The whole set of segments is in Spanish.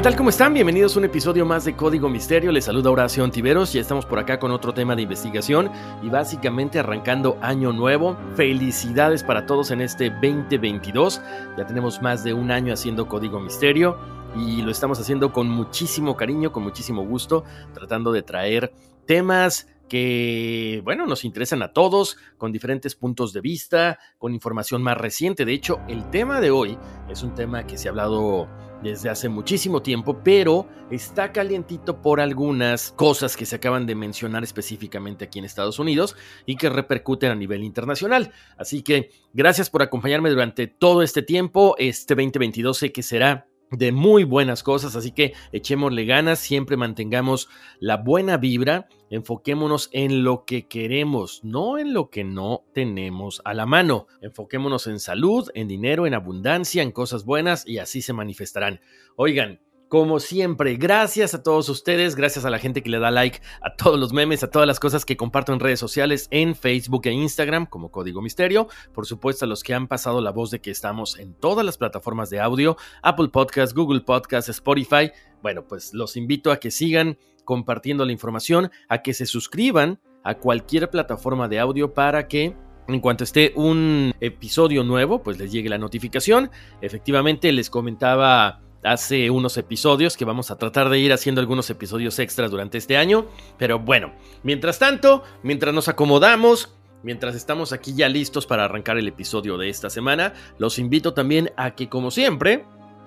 ¿Qué tal? ¿Cómo están? Bienvenidos a un episodio más de Código Misterio. Les saluda Horacio Antiveros y estamos por acá con otro tema de investigación y básicamente arrancando año nuevo. Felicidades para todos en este 2022. Ya tenemos más de un año haciendo Código Misterio y lo estamos haciendo con muchísimo cariño, con muchísimo gusto, tratando de traer temas que, bueno, nos interesan a todos, con diferentes puntos de vista, con información más reciente. De hecho, el tema de hoy es un tema que se ha hablado desde hace muchísimo tiempo, pero está calientito por algunas cosas que se acaban de mencionar específicamente aquí en Estados Unidos y que repercuten a nivel internacional. Así que gracias por acompañarme durante todo este tiempo. Este 2022 sé que será de muy buenas cosas, así que echémosle ganas, siempre mantengamos la buena vibra, enfoquémonos en lo que queremos, no en lo que no tenemos a la mano. Enfoquémonos en salud, en dinero, en abundancia, en cosas buenas y así se manifestarán. Oigan, como siempre, gracias a todos ustedes, gracias a la gente que le da like a todos los memes, a todas las cosas que comparto en redes sociales, en Facebook e Instagram como Código Misterio. Por supuesto, a los que han pasado la voz de que estamos en todas las plataformas de audio, Apple Podcasts, Google Podcasts, Spotify. Bueno, pues los invito a que sigan compartiendo la información, a que se suscriban a cualquier plataforma de audio para que en cuanto esté un episodio nuevo, pues les llegue la notificación. Efectivamente, les comentaba hace unos episodios, que vamos a tratar de ir haciendo algunos episodios extras durante este año. Pero bueno, mientras tanto, mientras nos acomodamos, mientras estamos aquí ya listos para arrancar el episodio de esta semana, los invito también a que como siempre,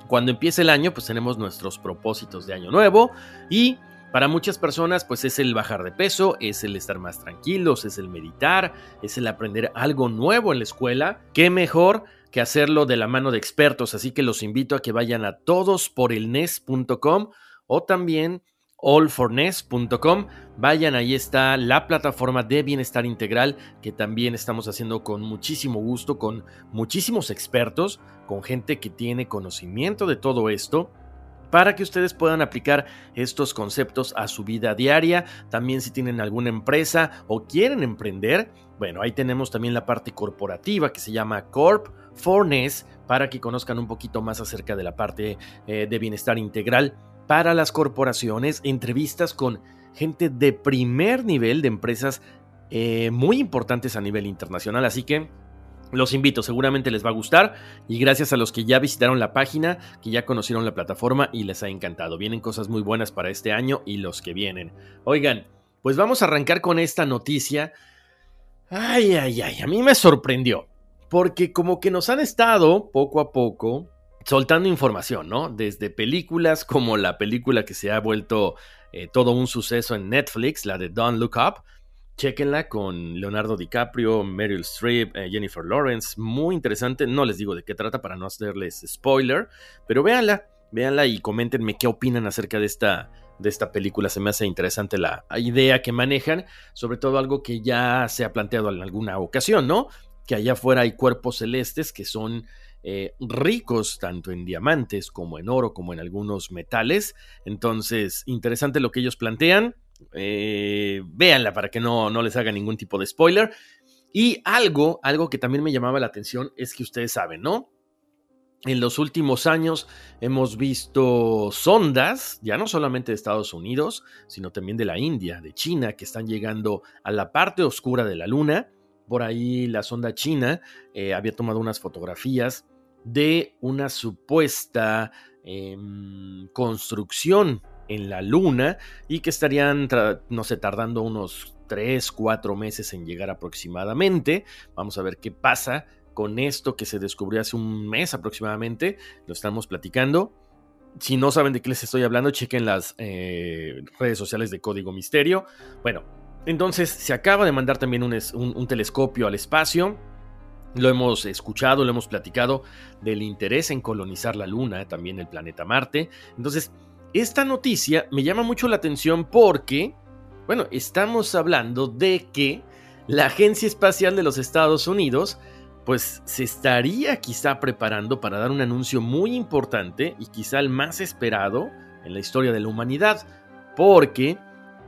cuando empiece el año, pues tenemos nuestros propósitos de año nuevo y... Para muchas personas, pues es el bajar de peso, es el estar más tranquilos, es el meditar, es el aprender algo nuevo en la escuela. ¿Qué mejor que hacerlo de la mano de expertos, así que los invito a que vayan a todosporelnes.com o también allforness.com. Vayan, ahí está la plataforma de bienestar integral que también estamos haciendo con muchísimo gusto, con muchísimos expertos, con gente que tiene conocimiento de todo esto para que ustedes puedan aplicar estos conceptos a su vida diaria. También si tienen alguna empresa o quieren emprender, bueno, ahí tenemos también la parte corporativa que se llama Corp Fornes para que conozcan un poquito más acerca de la parte eh, de bienestar integral para las corporaciones, entrevistas con gente de primer nivel de empresas eh, muy importantes a nivel internacional. Así que los invito, seguramente les va a gustar y gracias a los que ya visitaron la página, que ya conocieron la plataforma y les ha encantado. Vienen cosas muy buenas para este año y los que vienen. Oigan, pues vamos a arrancar con esta noticia. Ay, ay, ay, a mí me sorprendió, porque como que nos han estado poco a poco soltando información, ¿no? Desde películas como la película que se ha vuelto eh, todo un suceso en Netflix, la de Don't Look Up, Chequenla con Leonardo DiCaprio, Meryl Streep, eh, Jennifer Lawrence. Muy interesante. No les digo de qué trata para no hacerles spoiler, pero véanla, véanla y coméntenme qué opinan acerca de esta, de esta película. Se me hace interesante la idea que manejan, sobre todo algo que ya se ha planteado en alguna ocasión, ¿no? Que allá afuera hay cuerpos celestes que son eh, ricos tanto en diamantes como en oro, como en algunos metales. Entonces, interesante lo que ellos plantean. Eh, véanla para que no, no les haga ningún tipo de spoiler. Y algo, algo que también me llamaba la atención es que ustedes saben, ¿no? En los últimos años hemos visto sondas, ya no solamente de Estados Unidos, sino también de la India, de China, que están llegando a la parte oscura de la Luna. Por ahí la sonda china eh, había tomado unas fotografías de una supuesta em, construcción en la Luna y que estarían, no sé, tardando unos 3, 4 meses en llegar aproximadamente. Vamos a ver qué pasa con esto que se descubrió hace un mes aproximadamente. Lo estamos platicando. Si no saben de qué les estoy hablando, chequen las eh, redes sociales de Código Misterio. Bueno, entonces se acaba de mandar también un telescopio al espacio Lo hemos escuchado, lo hemos platicado del interés en colonizar la Luna, también el planeta Marte. Entonces, esta noticia me llama mucho la atención porque, bueno, estamos hablando de que la Agencia Espacial de los Estados Unidos pues se estaría quizá preparando para dar un anuncio muy importante y quizá el más esperado en la historia de la humanidad, porque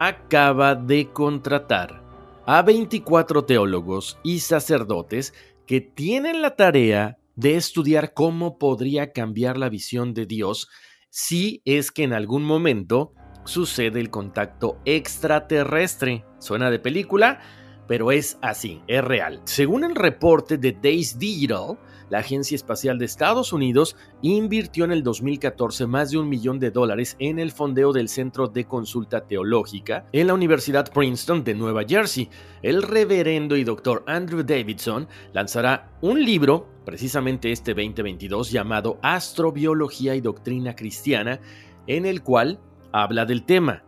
acaba de contratar a 24 teólogos y sacerdotes que tienen la tarea de estudiar cómo podría cambiar la visión de Dios si es que en algún momento sucede el contacto extraterrestre. ¿Suena de película? pero es así, es real. Según el reporte de Days Digital, la Agencia Espacial de Estados Unidos invirtió en el 2014 más de un millón de dólares en el fondeo del Centro de Consulta Teológica en la Universidad Princeton de Nueva Jersey. El reverendo y doctor Andrew Davidson lanzará un libro, precisamente este 2022, llamado Astrobiología y Doctrina Cristiana, en el cual habla del tema.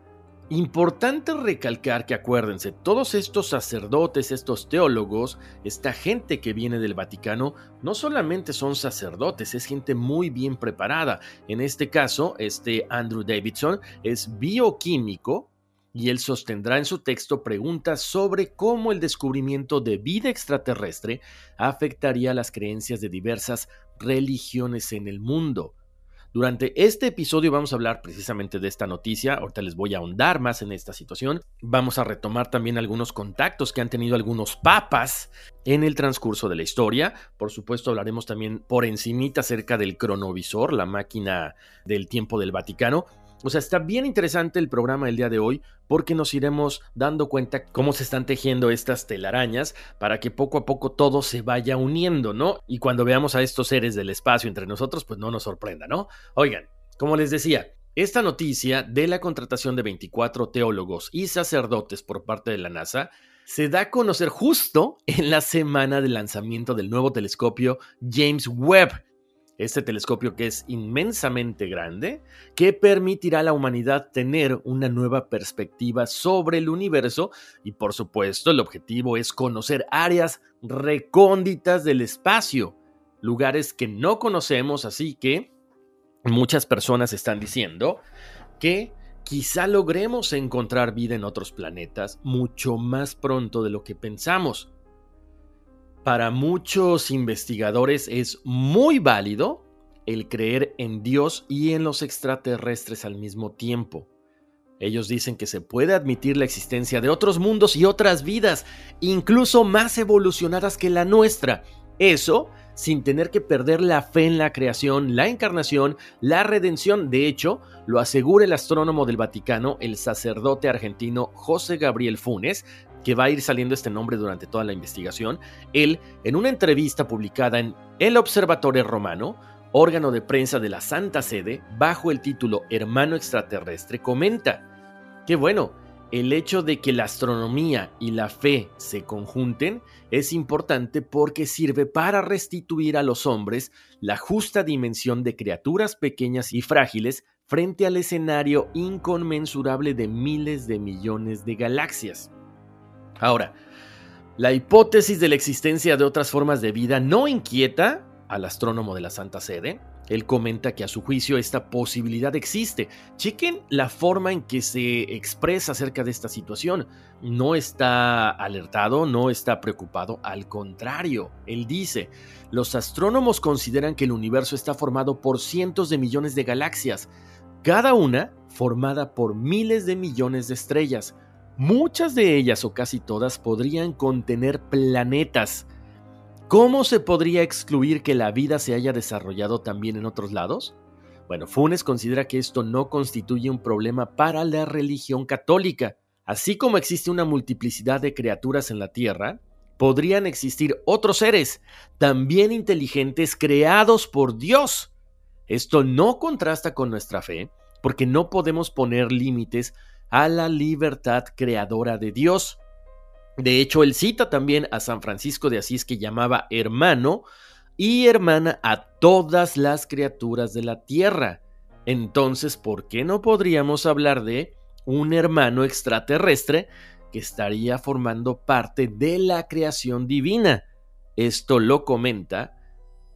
Importante recalcar que acuérdense, todos estos sacerdotes, estos teólogos, esta gente que viene del Vaticano, no solamente son sacerdotes, es gente muy bien preparada. En este caso, este Andrew Davidson es bioquímico y él sostendrá en su texto preguntas sobre cómo el descubrimiento de vida extraterrestre afectaría las creencias de diversas religiones en el mundo. Durante este episodio vamos a hablar precisamente de esta noticia, ahorita les voy a ahondar más en esta situación, vamos a retomar también algunos contactos que han tenido algunos papas en el transcurso de la historia, por supuesto hablaremos también por encimita acerca del cronovisor, la máquina del tiempo del Vaticano, o sea, está bien interesante el programa del día de hoy porque nos iremos dando cuenta cómo se están tejiendo estas telarañas para que poco a poco todo se vaya uniendo, ¿no? Y cuando veamos a estos seres del espacio entre nosotros, pues no nos sorprenda, ¿no? Oigan, como les decía, esta noticia de la contratación de 24 teólogos y sacerdotes por parte de la NASA se da a conocer justo en la semana del lanzamiento del nuevo telescopio James Webb, este telescopio que es inmensamente grande, que permitirá a la humanidad tener una nueva perspectiva sobre el universo y por supuesto el objetivo es conocer áreas recónditas del espacio, lugares que no conocemos, así que muchas personas están diciendo que quizá logremos encontrar vida en otros planetas mucho más pronto de lo que pensamos para muchos investigadores es muy válido el creer en Dios y en los extraterrestres al mismo tiempo. Ellos dicen que se puede admitir la existencia de otros mundos y otras vidas, incluso más evolucionadas que la nuestra. Eso sin tener que perder la fe en la creación, la encarnación, la redención. De hecho, lo asegura el astrónomo del Vaticano, el sacerdote argentino José Gabriel Funes, que va a ir saliendo este nombre durante toda la investigación, él, en una entrevista publicada en El Observatorio Romano, órgano de prensa de la Santa Sede, bajo el título Hermano Extraterrestre, comenta que bueno, el hecho de que la astronomía y la fe se conjunten es importante porque sirve para restituir a los hombres la justa dimensión de criaturas pequeñas y frágiles frente al escenario inconmensurable de miles de millones de galaxias. Ahora, la hipótesis de la existencia de otras formas de vida no inquieta al astrónomo de la Santa Sede. Él comenta que a su juicio esta posibilidad existe. Chequen la forma en que se expresa acerca de esta situación. No está alertado, no está preocupado, al contrario, él dice, los astrónomos consideran que el universo está formado por cientos de millones de galaxias, cada una formada por miles de millones de estrellas. Muchas de ellas o casi todas podrían contener planetas. ¿Cómo se podría excluir que la vida se haya desarrollado también en otros lados? Bueno, Funes considera que esto no constituye un problema para la religión católica. Así como existe una multiplicidad de criaturas en la Tierra, podrían existir otros seres, también inteligentes, creados por Dios. Esto no contrasta con nuestra fe, porque no podemos poner límites a la libertad creadora de Dios. De hecho, él cita también a San Francisco de Asís que llamaba hermano y hermana a todas las criaturas de la tierra. Entonces, ¿por qué no podríamos hablar de un hermano extraterrestre que estaría formando parte de la creación divina? Esto lo comenta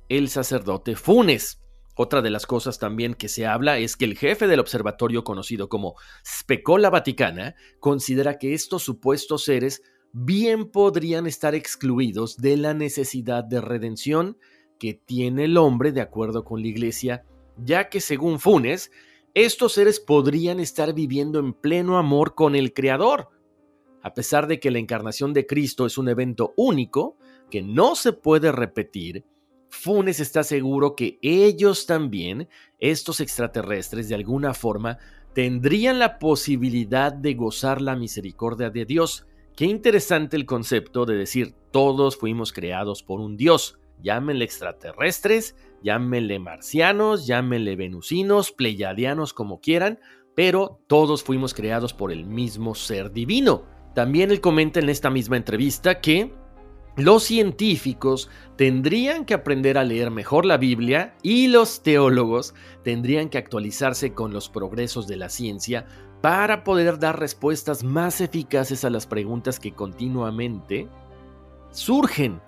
el sacerdote Funes. Otra de las cosas también que se habla es que el jefe del observatorio conocido como Specola Vaticana considera que estos supuestos seres bien podrían estar excluidos de la necesidad de redención que tiene el hombre de acuerdo con la iglesia, ya que según Funes, estos seres podrían estar viviendo en pleno amor con el Creador. A pesar de que la encarnación de Cristo es un evento único, que no se puede repetir, Funes está seguro que ellos también, estos extraterrestres, de alguna forma, tendrían la posibilidad de gozar la misericordia de Dios. Qué interesante el concepto de decir todos fuimos creados por un Dios. Llámenle extraterrestres, llámenle marcianos, llámenle venusinos, pleyadianos, como quieran, pero todos fuimos creados por el mismo ser divino. También él comenta en esta misma entrevista que los científicos tendrían que aprender a leer mejor la Biblia y los teólogos tendrían que actualizarse con los progresos de la ciencia para poder dar respuestas más eficaces a las preguntas que continuamente surgen.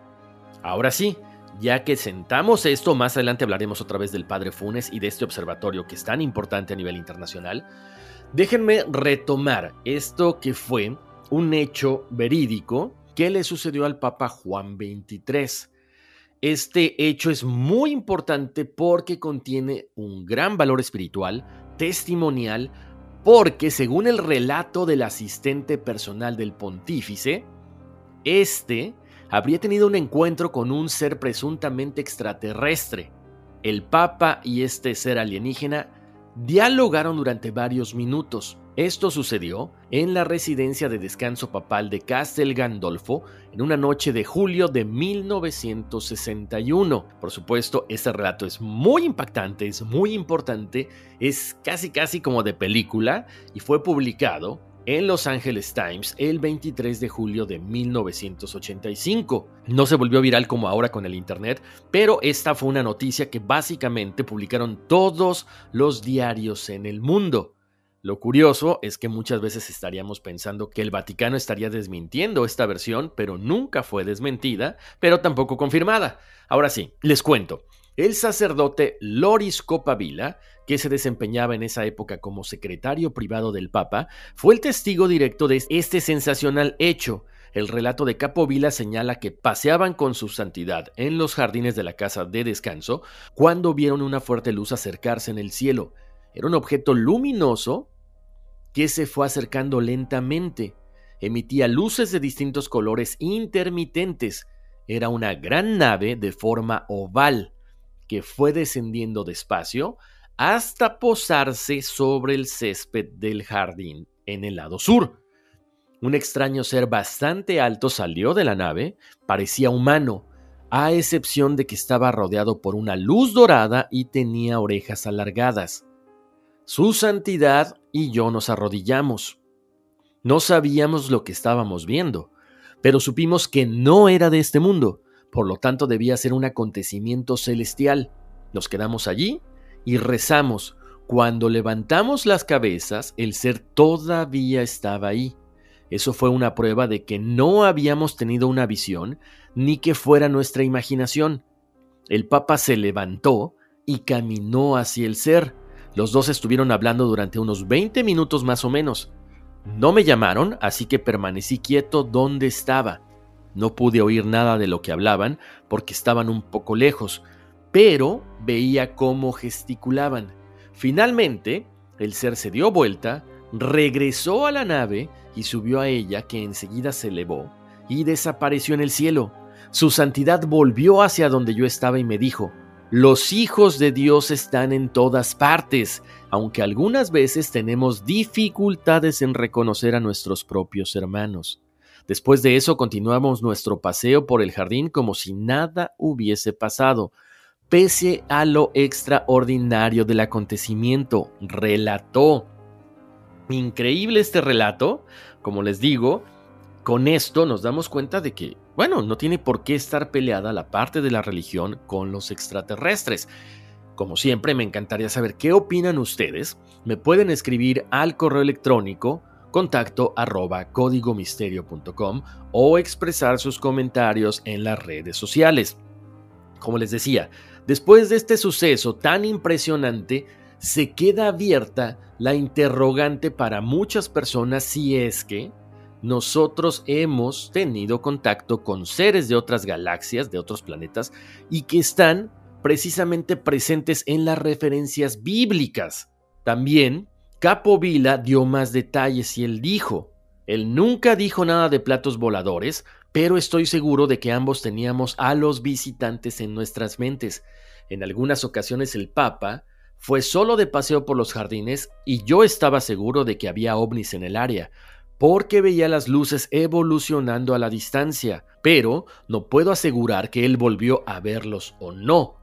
Ahora sí, ya que sentamos esto, más adelante hablaremos otra vez del padre Funes y de este observatorio que es tan importante a nivel internacional. Déjenme retomar esto que fue un hecho verídico que le sucedió al Papa Juan XXIII. Este hecho es muy importante porque contiene un gran valor espiritual, testimonial, porque según el relato del asistente personal del pontífice, este habría tenido un encuentro con un ser presuntamente extraterrestre. El Papa y este ser alienígena dialogaron durante varios minutos. Esto sucedió en la residencia de descanso papal de Castel Gandolfo en una noche de julio de 1961. Por supuesto, este relato es muy impactante, es muy importante, es casi casi como de película y fue publicado en Los Angeles Times el 23 de julio de 1985. No se volvió viral como ahora con el Internet, pero esta fue una noticia que básicamente publicaron todos los diarios en el mundo. Lo curioso es que muchas veces estaríamos pensando que el Vaticano estaría desmintiendo esta versión, pero nunca fue desmentida, pero tampoco confirmada. Ahora sí, les cuento. El sacerdote Loris Copavila, que se desempeñaba en esa época como secretario privado del Papa, fue el testigo directo de este sensacional hecho. El relato de Capovila señala que paseaban con su santidad en los jardines de la casa de descanso cuando vieron una fuerte luz acercarse en el cielo. Era un objeto luminoso que se fue acercando lentamente. Emitía luces de distintos colores intermitentes. Era una gran nave de forma oval que fue descendiendo despacio hasta posarse sobre el césped del jardín en el lado sur. Un extraño ser bastante alto salió de la nave, parecía humano, a excepción de que estaba rodeado por una luz dorada y tenía orejas alargadas. Su santidad y yo nos arrodillamos. No sabíamos lo que estábamos viendo, pero supimos que no era de este mundo, por lo tanto debía ser un acontecimiento celestial. Nos quedamos allí y rezamos. Cuando levantamos las cabezas, el ser todavía estaba ahí. Eso fue una prueba de que no habíamos tenido una visión, ni que fuera nuestra imaginación. El Papa se levantó y caminó hacia el ser. Los dos estuvieron hablando durante unos 20 minutos más o menos. No me llamaron, así que permanecí quieto donde estaba. No pude oír nada de lo que hablaban porque estaban un poco lejos, pero veía cómo gesticulaban. Finalmente, el ser se dio vuelta, regresó a la nave y subió a ella, que enseguida se elevó y desapareció en el cielo. Su santidad volvió hacia donde yo estaba y me dijo, los hijos de Dios están en todas partes, aunque algunas veces tenemos dificultades en reconocer a nuestros propios hermanos. Después de eso continuamos nuestro paseo por el jardín como si nada hubiese pasado, pese a lo extraordinario del acontecimiento, relató. Increíble este relato, como les digo, con esto nos damos cuenta de que, bueno, no tiene por qué estar peleada la parte de la religión con los extraterrestres. Como siempre, me encantaría saber qué opinan ustedes. Me pueden escribir al correo electrónico contacto arroba códigomisterio.com o expresar sus comentarios en las redes sociales. Como les decía, después de este suceso tan impresionante, se queda abierta la interrogante para muchas personas si es que nosotros hemos tenido contacto con seres de otras galaxias, de otros planetas, y que están precisamente presentes en las referencias bíblicas. También, Capo Vila dio más detalles y él dijo, él nunca dijo nada de platos voladores, pero estoy seguro de que ambos teníamos a los visitantes en nuestras mentes. En algunas ocasiones el Papa fue solo de paseo por los jardines y yo estaba seguro de que había ovnis en el área, porque veía las luces evolucionando a la distancia, pero no puedo asegurar que él volvió a verlos o no.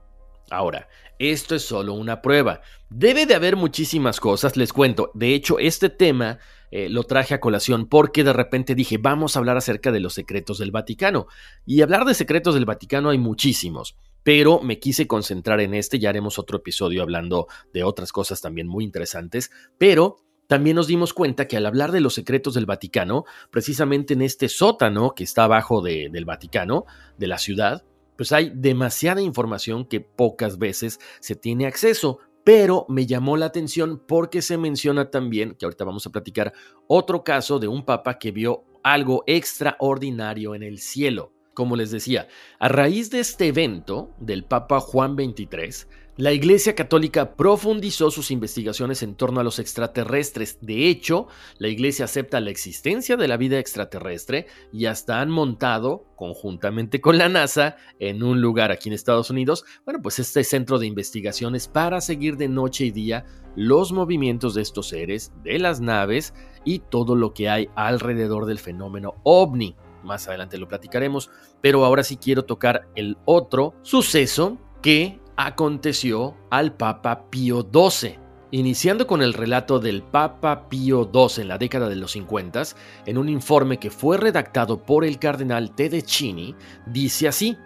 Ahora, esto es solo una prueba. Debe de haber muchísimas cosas, les cuento. De hecho, este tema eh, lo traje a colación porque de repente dije, vamos a hablar acerca de los secretos del Vaticano. Y hablar de secretos del Vaticano hay muchísimos pero me quise concentrar en este, ya haremos otro episodio hablando de otras cosas también muy interesantes, pero también nos dimos cuenta que al hablar de los secretos del Vaticano, precisamente en este sótano que está abajo del Vaticano, de la ciudad, pues hay demasiada información que pocas veces se tiene acceso, pero me llamó la atención porque se menciona también, que ahorita vamos a platicar, otro caso de un papa que vio algo extraordinario en el cielo. Como les decía, a raíz de este evento del Papa Juan XXIII, la Iglesia Católica profundizó sus investigaciones en torno a los extraterrestres. De hecho, la Iglesia acepta la existencia de la vida extraterrestre y hasta han montado, conjuntamente con la NASA, en un lugar aquí en Estados Unidos, bueno, pues este centro de investigaciones para seguir de noche y día los movimientos de estos seres, de las naves y todo lo que hay alrededor del fenómeno ovni más adelante lo platicaremos, pero ahora sí quiero tocar el otro suceso que aconteció al Papa Pío XII. Iniciando con el relato del Papa Pío XII en la década de los 50, en un informe que fue redactado por el cardenal Tedeschini, dice así: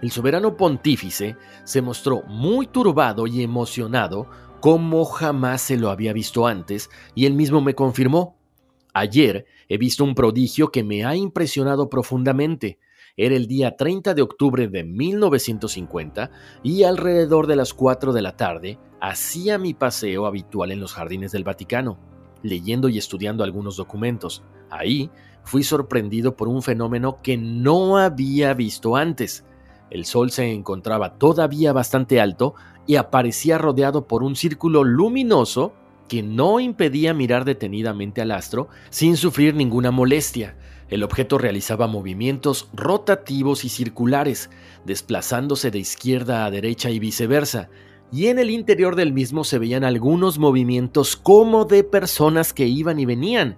El soberano pontífice se mostró muy turbado y emocionado como jamás se lo había visto antes, y él mismo me confirmó. Ayer he visto un prodigio que me ha impresionado profundamente. Era el día 30 de octubre de 1950 y alrededor de las 4 de la tarde hacía mi paseo habitual en los jardines del Vaticano, leyendo y estudiando algunos documentos. Ahí fui sorprendido por un fenómeno que no había visto antes. El sol se encontraba todavía bastante alto y aparecía rodeado por un círculo luminoso que no impedía mirar detenidamente al astro sin sufrir ninguna molestia. El objeto realizaba movimientos rotativos y circulares, desplazándose de izquierda a derecha y viceversa, y en el interior del mismo se veían algunos movimientos como de personas que iban y venían.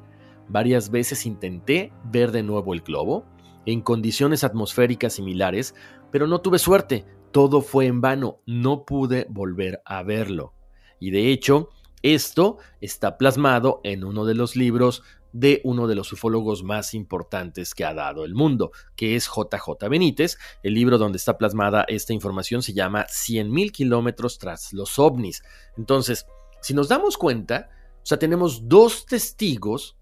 Varias veces intenté ver de nuevo el globo, en condiciones atmosféricas similares, pero no tuve suerte, todo fue en vano, no pude volver a verlo. Y de hecho, esto está plasmado en uno de los libros de uno de los ufólogos más importantes que ha dado el mundo, que es JJ Benítez. El libro donde está plasmada esta información se llama 100.000 kilómetros tras los ovnis. Entonces, si nos damos cuenta, o sea, tenemos dos testigos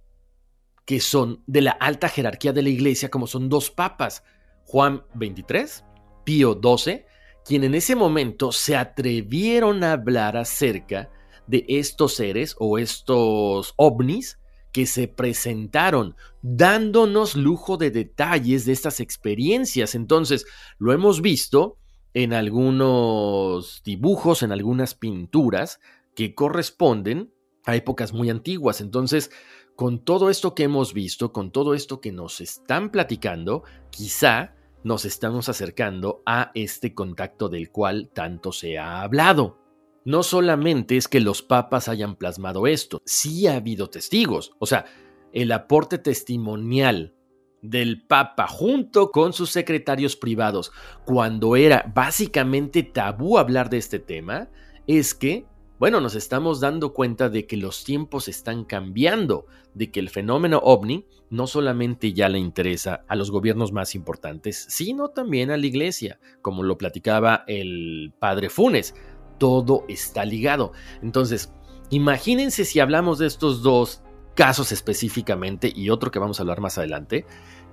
que son de la alta jerarquía de la iglesia, como son dos papas, Juan 23, Pío 12, quien en ese momento se atrevieron a hablar acerca de estos seres o estos ovnis que se presentaron, dándonos lujo de detalles de estas experiencias. Entonces, lo hemos visto en algunos dibujos, en algunas pinturas que corresponden a épocas muy antiguas. Entonces, con todo esto que hemos visto, con todo esto que nos están platicando, quizá nos estamos acercando a este contacto del cual tanto se ha hablado. No solamente es que los papas hayan plasmado esto, sí ha habido testigos. O sea, el aporte testimonial del Papa junto con sus secretarios privados cuando era básicamente tabú hablar de este tema, es que, bueno, nos estamos dando cuenta de que los tiempos están cambiando, de que el fenómeno ovni no solamente ya le interesa a los gobiernos más importantes, sino también a la iglesia, como lo platicaba el padre Funes todo está ligado. Entonces, imagínense si hablamos de estos dos casos específicamente y otro que vamos a hablar más adelante,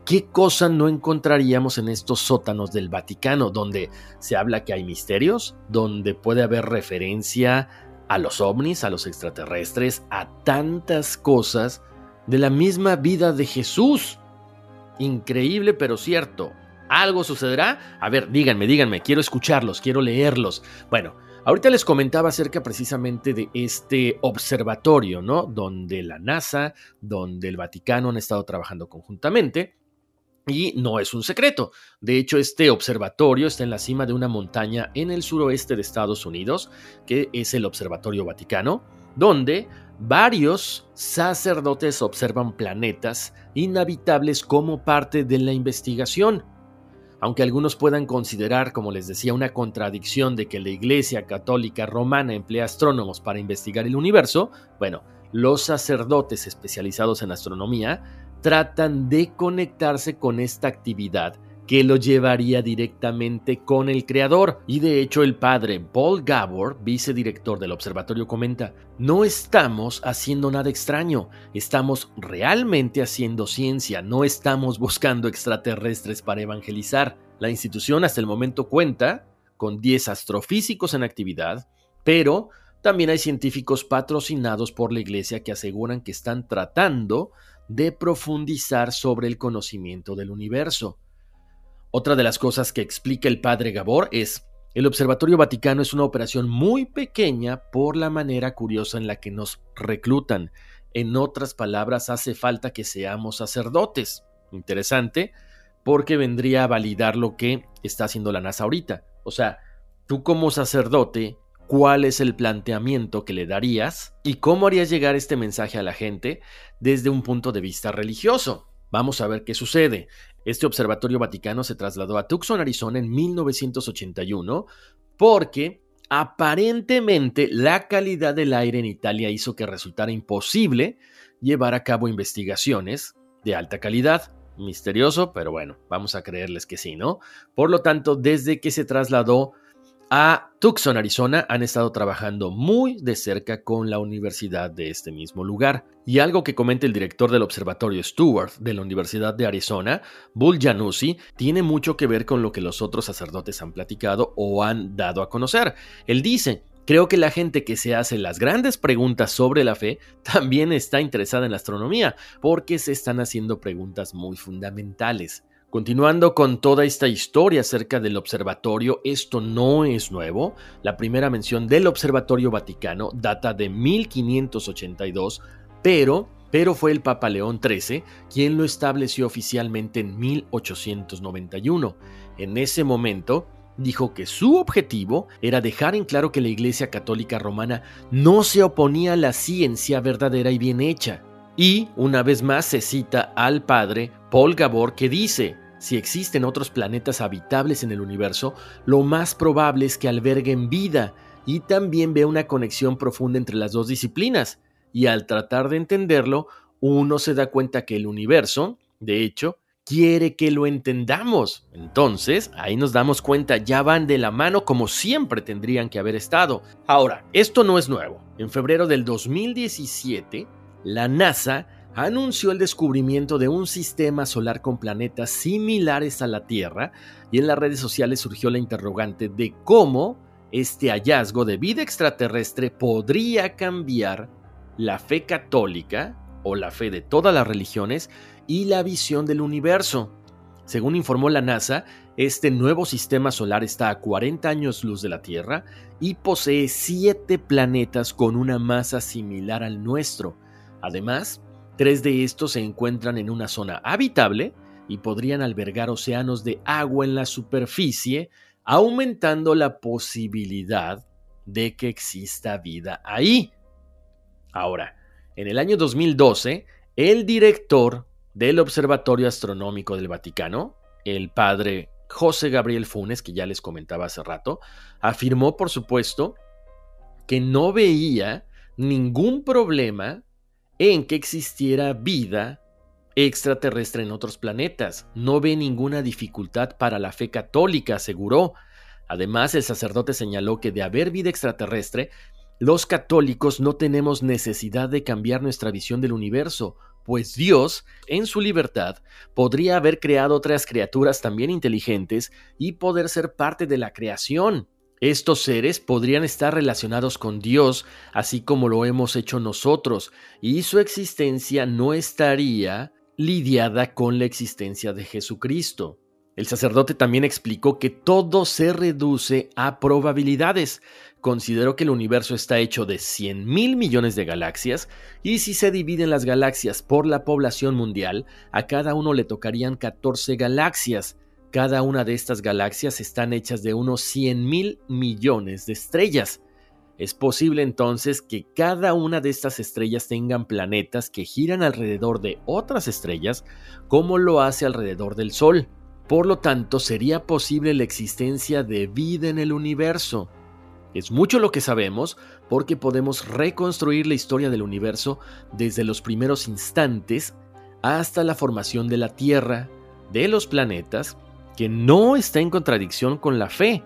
¿qué cosa no encontraríamos en estos sótanos del Vaticano, donde se habla que hay misterios, donde puede haber referencia a los ovnis, a los extraterrestres, a tantas cosas de la misma vida de Jesús? Increíble pero cierto. ¿Algo sucederá? A ver, díganme, díganme, quiero escucharlos, quiero leerlos. Bueno, Ahorita les comentaba acerca precisamente de este observatorio, ¿no? Donde la NASA, donde el Vaticano han estado trabajando conjuntamente. Y no es un secreto. De hecho, este observatorio está en la cima de una montaña en el suroeste de Estados Unidos, que es el Observatorio Vaticano, donde varios sacerdotes observan planetas inhabitables como parte de la investigación. Aunque algunos puedan considerar, como les decía, una contradicción de que la Iglesia Católica Romana emplea astrónomos para investigar el universo, bueno, los sacerdotes especializados en astronomía tratan de conectarse con esta actividad que lo llevaría directamente con el creador. Y de hecho el padre Paul Gabor, vicedirector del observatorio, comenta, no estamos haciendo nada extraño, estamos realmente haciendo ciencia, no estamos buscando extraterrestres para evangelizar. La institución hasta el momento cuenta con 10 astrofísicos en actividad, pero también hay científicos patrocinados por la iglesia que aseguran que están tratando de profundizar sobre el conocimiento del universo. Otra de las cosas que explica el padre Gabor es, el Observatorio Vaticano es una operación muy pequeña por la manera curiosa en la que nos reclutan. En otras palabras, hace falta que seamos sacerdotes. Interesante, porque vendría a validar lo que está haciendo la NASA ahorita. O sea, tú como sacerdote, ¿cuál es el planteamiento que le darías y cómo harías llegar este mensaje a la gente desde un punto de vista religioso? Vamos a ver qué sucede. Este observatorio vaticano se trasladó a Tucson, Arizona en 1981 porque aparentemente la calidad del aire en Italia hizo que resultara imposible llevar a cabo investigaciones de alta calidad. Misterioso, pero bueno, vamos a creerles que sí, ¿no? Por lo tanto, desde que se trasladó a Tucson, Arizona, han estado trabajando muy de cerca con la universidad de este mismo lugar. Y algo que comenta el director del Observatorio Stewart de la Universidad de Arizona, Bull Januzzi, tiene mucho que ver con lo que los otros sacerdotes han platicado o han dado a conocer. Él dice, Creo que la gente que se hace las grandes preguntas sobre la fe también está interesada en la astronomía, porque se están haciendo preguntas muy fundamentales. Continuando con toda esta historia acerca del observatorio, esto no es nuevo. La primera mención del Observatorio Vaticano data de 1582, pero, pero fue el Papa León XIII quien lo estableció oficialmente en 1891. En ese momento, dijo que su objetivo era dejar en claro que la Iglesia Católica Romana no se oponía a la ciencia verdadera y bien hecha. Y, una vez más, se cita al padre Paul Gabor que dice, si existen otros planetas habitables en el universo, lo más probable es que alberguen vida y también ve una conexión profunda entre las dos disciplinas. Y al tratar de entenderlo, uno se da cuenta que el universo, de hecho, quiere que lo entendamos. Entonces, ahí nos damos cuenta, ya van de la mano como siempre tendrían que haber estado. Ahora, esto no es nuevo. En febrero del 2017, la NASA anunció el descubrimiento de un sistema solar con planetas similares a la Tierra y en las redes sociales surgió la interrogante de cómo este hallazgo de vida extraterrestre podría cambiar la fe católica o la fe de todas las religiones y la visión del universo. Según informó la NASA, este nuevo sistema solar está a 40 años luz de la Tierra y posee siete planetas con una masa similar al nuestro, Además, tres de estos se encuentran en una zona habitable y podrían albergar océanos de agua en la superficie, aumentando la posibilidad de que exista vida ahí. Ahora, en el año 2012, el director del Observatorio Astronómico del Vaticano, el padre José Gabriel Funes, que ya les comentaba hace rato, afirmó, por supuesto, que no veía ningún problema en que existiera vida extraterrestre en otros planetas. No ve ninguna dificultad para la fe católica, aseguró. Además, el sacerdote señaló que de haber vida extraterrestre, los católicos no tenemos necesidad de cambiar nuestra visión del universo, pues Dios, en su libertad, podría haber creado otras criaturas también inteligentes y poder ser parte de la creación. Estos seres podrían estar relacionados con Dios, así como lo hemos hecho nosotros, y su existencia no estaría lidiada con la existencia de Jesucristo. El sacerdote también explicó que todo se reduce a probabilidades. Considero que el universo está hecho de 100 mil millones de galaxias y si se dividen las galaxias por la población mundial, a cada uno le tocarían 14 galaxias. Cada una de estas galaxias están hechas de unos 100 mil millones de estrellas. Es posible entonces que cada una de estas estrellas tengan planetas que giran alrededor de otras estrellas como lo hace alrededor del Sol. Por lo tanto, sería posible la existencia de vida en el universo. Es mucho lo que sabemos porque podemos reconstruir la historia del universo desde los primeros instantes hasta la formación de la Tierra, de los planetas, que no está en contradicción con la fe.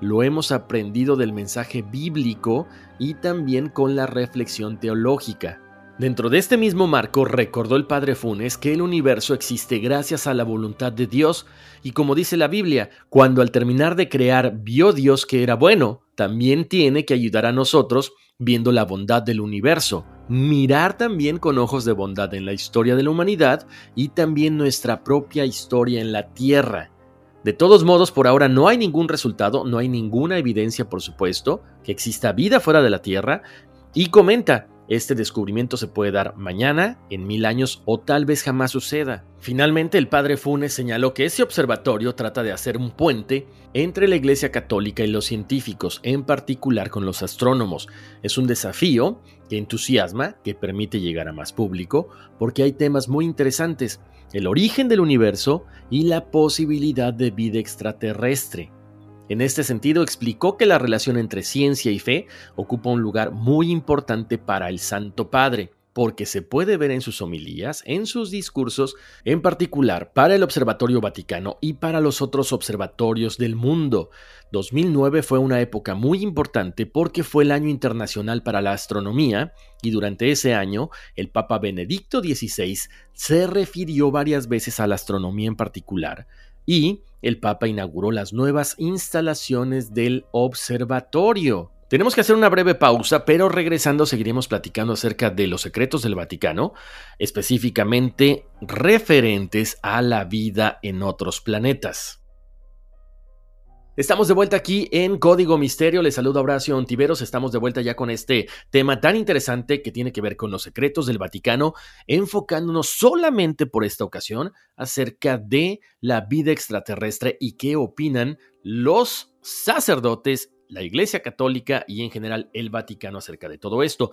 Lo hemos aprendido del mensaje bíblico y también con la reflexión teológica. Dentro de este mismo marco recordó el padre Funes que el universo existe gracias a la voluntad de Dios y como dice la Biblia, cuando al terminar de crear vio Dios que era bueno, también tiene que ayudar a nosotros viendo la bondad del universo, mirar también con ojos de bondad en la historia de la humanidad y también nuestra propia historia en la Tierra. De todos modos, por ahora no hay ningún resultado, no hay ninguna evidencia, por supuesto, que exista vida fuera de la Tierra, y comenta, este descubrimiento se puede dar mañana, en mil años o tal vez jamás suceda. Finalmente, el padre Funes señaló que ese observatorio trata de hacer un puente entre la Iglesia Católica y los científicos, en particular con los astrónomos. Es un desafío que entusiasma, que permite llegar a más público, porque hay temas muy interesantes, el origen del universo y la posibilidad de vida extraterrestre. En este sentido, explicó que la relación entre ciencia y fe ocupa un lugar muy importante para el Santo Padre, porque se puede ver en sus homilías, en sus discursos, en particular para el Observatorio Vaticano y para los otros observatorios del mundo. 2009 fue una época muy importante porque fue el año internacional para la astronomía y durante ese año el Papa Benedicto XVI se refirió varias veces a la astronomía en particular y el Papa inauguró las nuevas instalaciones del observatorio. Tenemos que hacer una breve pausa, pero regresando seguiremos platicando acerca de los secretos del Vaticano, específicamente referentes a la vida en otros planetas. Estamos de vuelta aquí en Código Misterio. Les saludo Horacio Ontiveros. Estamos de vuelta ya con este tema tan interesante que tiene que ver con los secretos del Vaticano, enfocándonos solamente por esta ocasión acerca de la vida extraterrestre y qué opinan los sacerdotes, la Iglesia Católica y en general el Vaticano acerca de todo esto.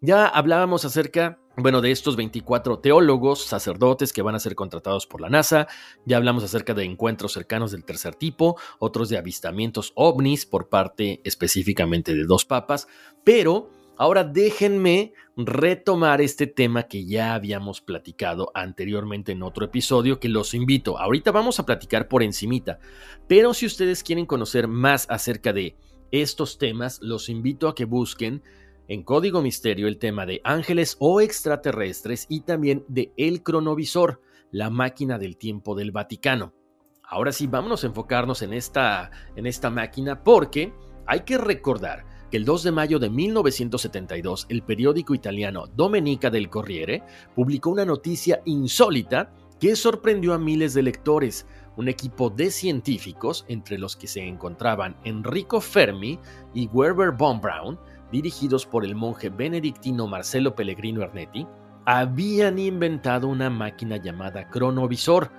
Ya hablábamos acerca, bueno, de estos 24 teólogos, sacerdotes que van a ser contratados por la NASA. Ya hablamos acerca de encuentros cercanos del tercer tipo, otros de avistamientos ovnis por parte específicamente de dos papas. Pero ahora déjenme retomar este tema que ya habíamos platicado anteriormente en otro episodio que los invito. Ahorita vamos a platicar por encimita, pero si ustedes quieren conocer más acerca de estos temas, los invito a que busquen en Código Misterio el tema de ángeles o extraterrestres y también de El Cronovisor, la máquina del tiempo del Vaticano. Ahora sí, vámonos a enfocarnos en esta, en esta máquina porque hay que recordar que el 2 de mayo de 1972 el periódico italiano Domenica del Corriere publicó una noticia insólita que sorprendió a miles de lectores. Un equipo de científicos, entre los que se encontraban Enrico Fermi y Werber von Braun, dirigidos por el monje benedictino Marcelo Pellegrino Ernetti, habían inventado una máquina llamada cronovisor,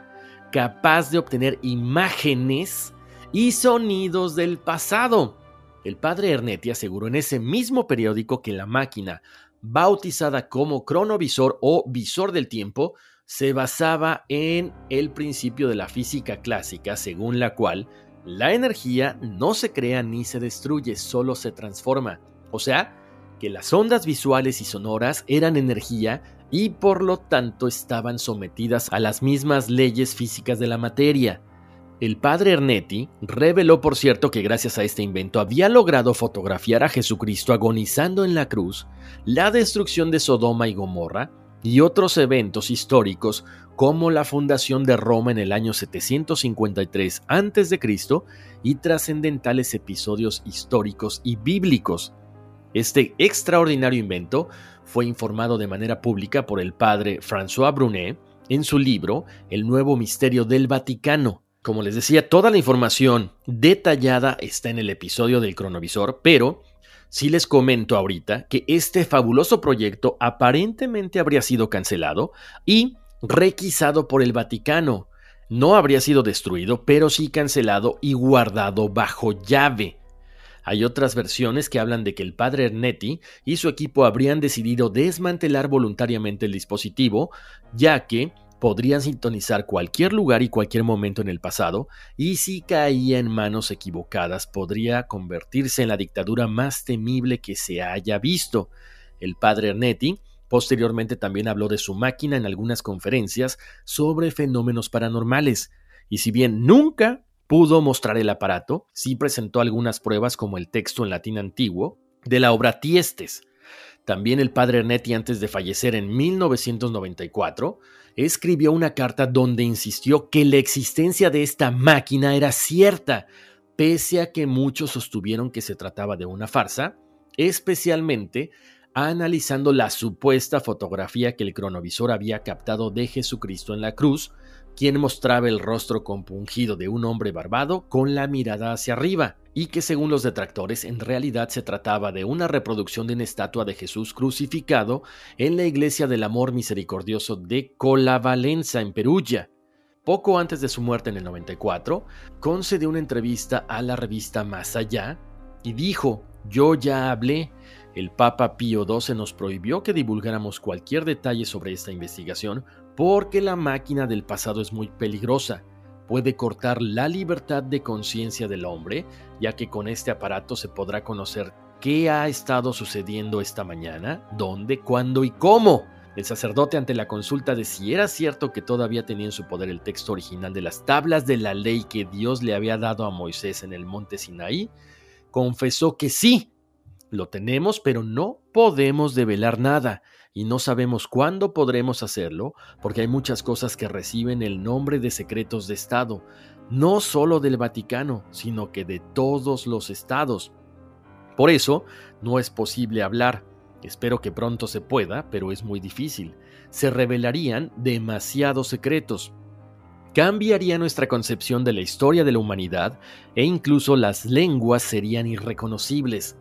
capaz de obtener imágenes y sonidos del pasado. El padre Ernetti aseguró en ese mismo periódico que la máquina, bautizada como cronovisor o visor del tiempo, se basaba en el principio de la física clásica, según la cual la energía no se crea ni se destruye, solo se transforma. O sea, que las ondas visuales y sonoras eran energía y por lo tanto estaban sometidas a las mismas leyes físicas de la materia. El padre Ernetti reveló, por cierto, que gracias a este invento había logrado fotografiar a Jesucristo agonizando en la cruz, la destrucción de Sodoma y Gomorra y otros eventos históricos como la fundación de Roma en el año 753 a.C. y trascendentales episodios históricos y bíblicos. Este extraordinario invento fue informado de manera pública por el padre François Brunet en su libro El nuevo misterio del Vaticano, como les decía, toda la información detallada está en el episodio del cronovisor, pero sí les comento ahorita que este fabuloso proyecto aparentemente habría sido cancelado y requisado por el Vaticano. No habría sido destruido, pero sí cancelado y guardado bajo llave. Hay otras versiones que hablan de que el padre Ernetti y su equipo habrían decidido desmantelar voluntariamente el dispositivo, ya que podrían sintonizar cualquier lugar y cualquier momento en el pasado, y si caía en manos equivocadas podría convertirse en la dictadura más temible que se haya visto. El padre Ernetti posteriormente también habló de su máquina en algunas conferencias sobre fenómenos paranormales, y si bien nunca pudo mostrar el aparato, sí presentó algunas pruebas como el texto en latín antiguo de la obra Tiestes. También el padre Ernetti antes de fallecer en 1994 escribió una carta donde insistió que la existencia de esta máquina era cierta, pese a que muchos sostuvieron que se trataba de una farsa, especialmente analizando la supuesta fotografía que el cronovisor había captado de Jesucristo en la cruz, quien mostraba el rostro compungido de un hombre barbado con la mirada hacia arriba, y que según los detractores en realidad se trataba de una reproducción de una estatua de Jesús crucificado en la iglesia del amor misericordioso de Colavalenza en Perugia. Poco antes de su muerte en el 94, concedió una entrevista a la revista Más Allá y dijo, yo ya hablé, el Papa Pío XII nos prohibió que divulgáramos cualquier detalle sobre esta investigación porque la máquina del pasado es muy peligrosa. Puede cortar la libertad de conciencia del hombre, ya que con este aparato se podrá conocer qué ha estado sucediendo esta mañana, dónde, cuándo y cómo. El sacerdote ante la consulta de si era cierto que todavía tenía en su poder el texto original de las tablas de la ley que Dios le había dado a Moisés en el monte Sinaí, confesó que sí, lo tenemos, pero no podemos develar nada y no sabemos cuándo podremos hacerlo porque hay muchas cosas que reciben el nombre de secretos de Estado, no solo del Vaticano, sino que de todos los estados. Por eso, no es posible hablar. Espero que pronto se pueda, pero es muy difícil. Se revelarían demasiados secretos. Cambiaría nuestra concepción de la historia de la humanidad e incluso las lenguas serían irreconocibles.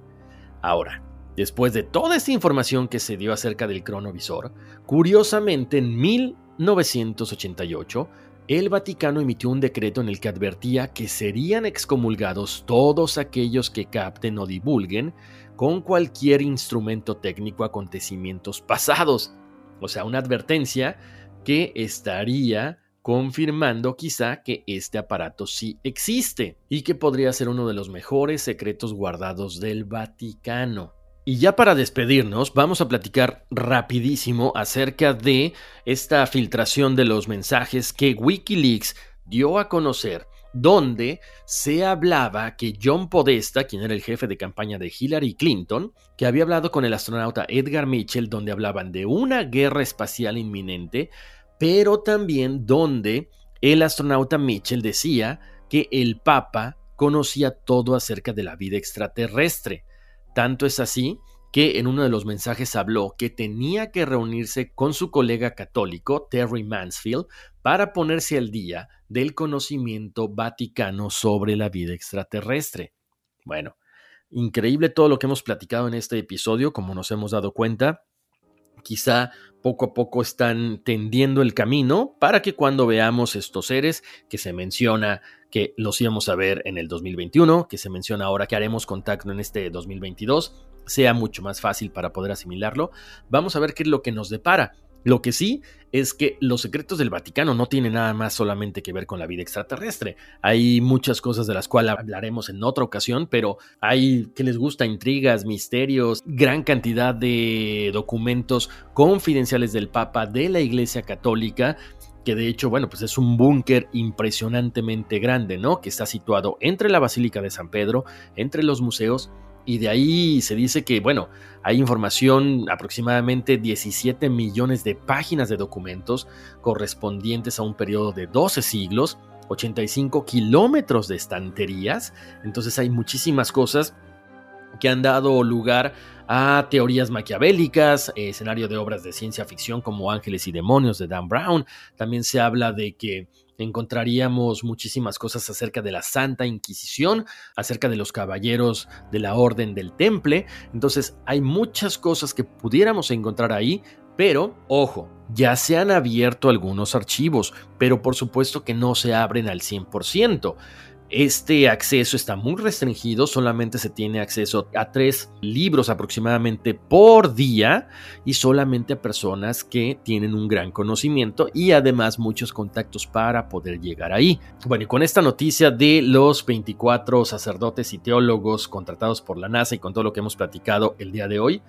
Ahora, Después de toda esta información que se dio acerca del cronovisor, curiosamente en 1988, el Vaticano emitió un decreto en el que advertía que serían excomulgados todos aquellos que capten o divulguen con cualquier instrumento técnico acontecimientos pasados. O sea, una advertencia que estaría confirmando quizá que este aparato sí existe y que podría ser uno de los mejores secretos guardados del Vaticano. Y ya para despedirnos, vamos a platicar rapidísimo acerca de esta filtración de los mensajes que Wikileaks dio a conocer, donde se hablaba que John Podesta, quien era el jefe de campaña de Hillary Clinton, que había hablado con el astronauta Edgar Mitchell, donde hablaban de una guerra espacial inminente, pero también donde el astronauta Mitchell decía que el Papa conocía todo acerca de la vida extraterrestre. Tanto es así que en uno de los mensajes habló que tenía que reunirse con su colega católico, Terry Mansfield, para ponerse al día del conocimiento vaticano sobre la vida extraterrestre. Bueno, increíble todo lo que hemos platicado en este episodio, como nos hemos dado cuenta. Quizá poco a poco están tendiendo el camino para que cuando veamos estos seres que se menciona que los íbamos a ver en el 2021, que se menciona ahora que haremos contacto en este 2022, sea mucho más fácil para poder asimilarlo. Vamos a ver qué es lo que nos depara. Lo que sí es que los secretos del Vaticano no tienen nada más solamente que ver con la vida extraterrestre. Hay muchas cosas de las cuales hablaremos en otra ocasión, pero hay que les gusta intrigas, misterios, gran cantidad de documentos confidenciales del Papa, de la Iglesia Católica, que de hecho, bueno, pues es un búnker impresionantemente grande, ¿no? Que está situado entre la Basílica de San Pedro, entre los museos, y de ahí se dice que, bueno, hay información, aproximadamente 17 millones de páginas de documentos correspondientes a un periodo de 12 siglos, 85 kilómetros de estanterías, entonces hay muchísimas cosas que han dado lugar a teorías maquiavélicas, escenario de obras de ciencia ficción como Ángeles y Demonios de Dan Brown. También se habla de que encontraríamos muchísimas cosas acerca de la Santa Inquisición, acerca de los caballeros de la Orden del Temple. Entonces hay muchas cosas que pudiéramos encontrar ahí, pero, ojo, ya se han abierto algunos archivos, pero por supuesto que no se abren al 100%. Este acceso está muy restringido, solamente se tiene acceso a tres libros aproximadamente por día y solamente a personas que tienen un gran conocimiento y además muchos contactos para poder llegar ahí. Bueno, y con esta noticia de los 24 sacerdotes y teólogos contratados por la NASA y con todo lo que hemos platicado el día de hoy,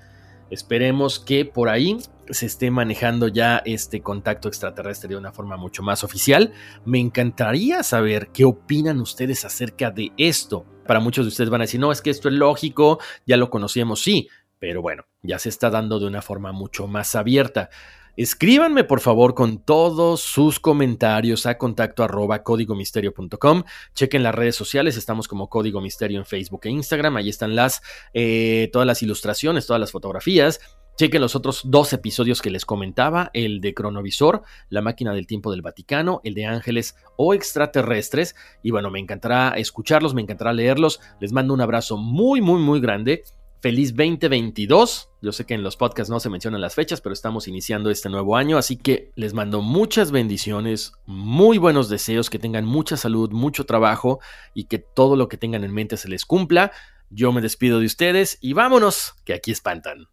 Esperemos que por ahí se esté manejando ya este contacto extraterrestre de una forma mucho más oficial. Me encantaría saber qué opinan ustedes acerca de esto. Para muchos de ustedes van a decir, no, es que esto es lógico, ya lo conocíamos, sí, pero bueno, ya se está dando de una forma mucho más abierta. Escríbanme por favor con todos sus comentarios a contacto arroba códigomisterio.com. Chequen las redes sociales, estamos como Código Misterio en Facebook e Instagram. Ahí están las, eh, todas las ilustraciones, todas las fotografías. Chequen los otros dos episodios que les comentaba, el de Cronovisor, la máquina del tiempo del Vaticano, el de ángeles o extraterrestres. Y bueno, me encantará escucharlos, me encantará leerlos. Les mando un abrazo muy, muy, muy grande Feliz 2022. Yo sé que en los podcasts no se mencionan las fechas, pero estamos iniciando este nuevo año, así que les mando muchas bendiciones, muy buenos deseos, que tengan mucha salud, mucho trabajo y que todo lo que tengan en mente se les cumpla. Yo me despido de ustedes y vámonos, que aquí espantan.